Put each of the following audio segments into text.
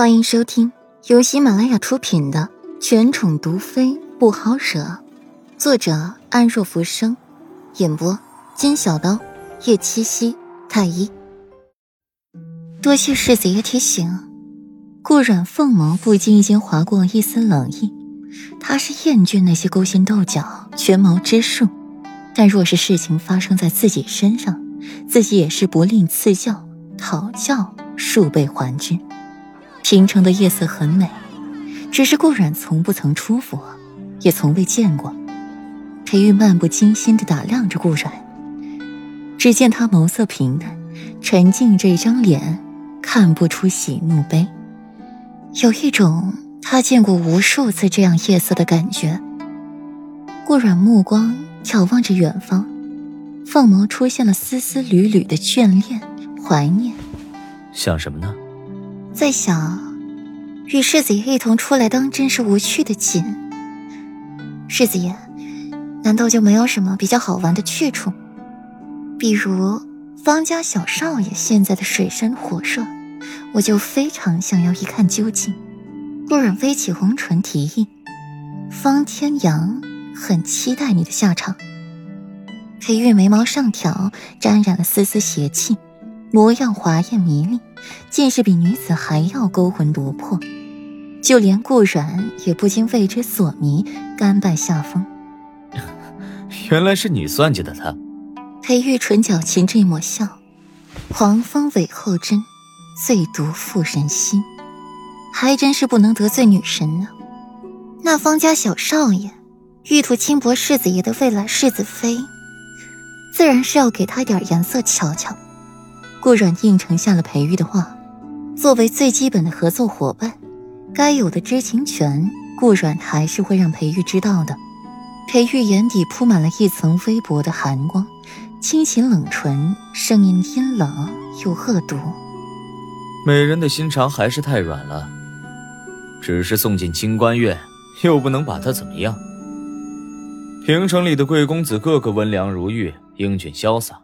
欢迎收听由喜马拉雅出品的《全宠毒妃不好惹》，作者安若浮生，演播金小刀、叶七夕、太一。多谢世子爷提醒。顾阮凤眸不经意间划过一丝冷意，他是厌倦那些勾心斗角、权谋之术，但若是事情发生在自己身上，自己也是不吝赐教、讨教数倍还之。平城的夜色很美，只是顾阮从不曾出府，也从未见过。裴玉漫不经心地打量着顾阮，只见他眸色平淡，沉静这张脸，看不出喜怒悲，有一种他见过无数次这样夜色的感觉。顾阮目光眺望着远方，凤眸出现了丝丝缕缕的眷恋、怀念。想什么呢？在想，与世子爷一同出来当真是无趣的紧。世子爷，难道就没有什么比较好玩的去处？比如方家小少爷现在的水深火热，我就非常想要一看究竟。顾染微起红唇提议：“方天阳很期待你的下场。”裴玉眉毛上挑，沾染了丝丝邪气。模样华艳迷丽，竟是比女子还要勾魂夺魄，就连顾阮也不禁为之所迷，甘拜下风。原来是你算计的他。裴玉唇角噙着一抹笑，黄蜂尾后针，最毒妇人心，还真是不能得罪女神呢。那方家小少爷，欲图轻薄世子爷的未来世子妃，自然是要给他点颜色瞧瞧。顾阮应承下了裴玉的话，作为最基本的合作伙伴，该有的知情权，顾阮还是会让裴玉知道的。裴玉眼底铺满了一层微薄的寒光，轻启冷唇，声音阴冷又恶毒：“美人的心肠还是太软了，只是送进清官院，又不能把她怎么样。平城里的贵公子个个温良如玉，英俊潇洒。”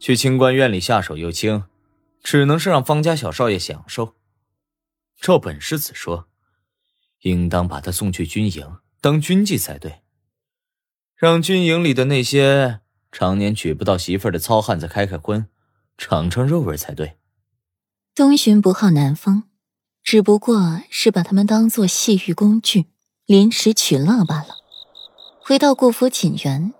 去清官院里下手又轻，只能是让方家小少爷享受。照本世子说，应当把他送去军营当军妓才对，让军营里的那些常年娶不到媳妇的糙汉子开开荤，尝尝肉味才对。东巡不好南风，只不过是把他们当做戏玉工具，临时取乐罢了。回到顾府锦园。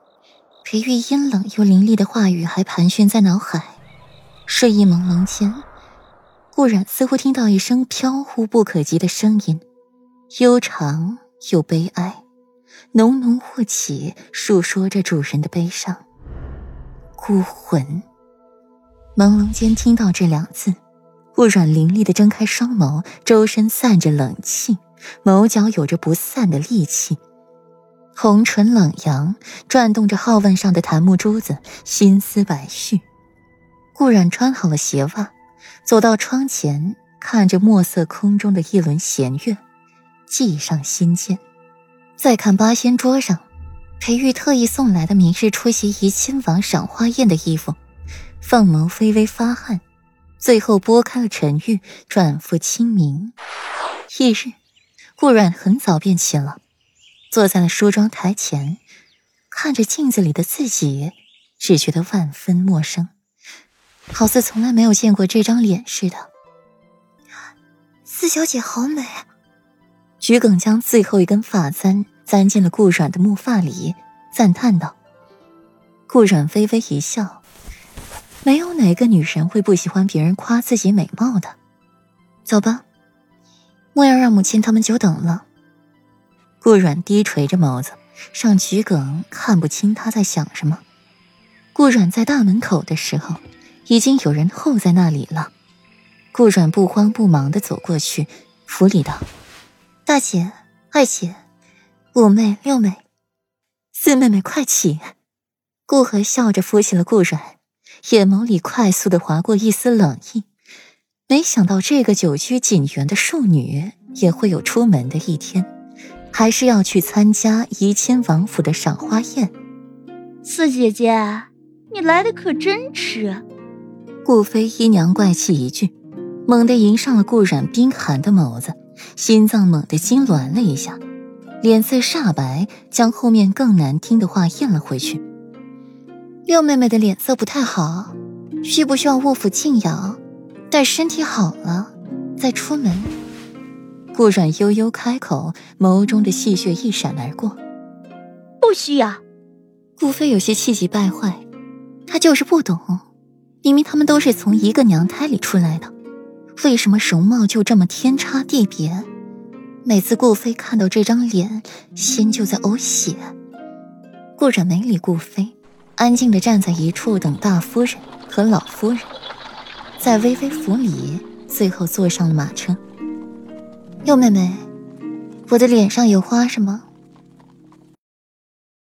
裴玉阴冷又凌厉的话语还盘旋在脑海，睡意朦胧间，顾然似乎听到一声飘忽不可及的声音，悠长又悲哀，浓浓或起，诉说着主人的悲伤。孤魂。朦胧间听到这两字，顾然凌厉的睁开双眸，周身散着冷气，眸角有着不散的戾气。红唇冷扬，转动着号腕上的檀木珠子，心思百绪。顾然穿好了鞋袜，走到窗前，看着墨色空中的一轮弦月，系上心间。再看八仙桌上，裴玉特意送来的明日出席怡亲王赏花宴的衣服，凤眸微微发汗，最后拨开了沉郁，转复清明。翌日，顾然很早便起了。坐在了梳妆台前，看着镜子里的自己，只觉得万分陌生，好似从来没有见过这张脸似的。四小姐好美。桔梗将最后一根发簪簪进了顾阮的木发里，赞叹道：“顾阮微微一笑，没有哪个女人会不喜欢别人夸自己美貌的。走吧，莫要让母亲他们久等了。”顾阮低垂着眸子，让桔梗看不清他在想什么。顾阮在大门口的时候，已经有人候在那里了。顾阮不慌不忙地走过去，扶礼道：“大姐、二姐、五妹、六妹，四妹妹快起！”顾河笑着扶起了顾阮，眼眸里快速地划过一丝冷意。没想到这个久居锦园的庶女，也会有出门的一天。还是要去参加怡亲王府的赏花宴。四姐姐，你来的可真迟。顾飞姨娘怪气一句，猛地迎上了顾染冰寒的眸子，心脏猛地痉挛了一下，脸色煞白，将后面更难听的话咽了回去。六妹妹的脸色不太好，需不需要卧府静养？待身体好了再出门。顾阮悠悠开口，眸中的戏谑一闪而过。不需要。顾飞有些气急败坏，他就是不懂，明明他们都是从一个娘胎里出来的，为什么容貌就这么天差地别？每次顾飞看到这张脸，心就在呕血。顾阮没理顾飞，安静的站在一处等大夫人和老夫人，在微微府里，最后坐上了马车。六妹妹，我的脸上有花是吗？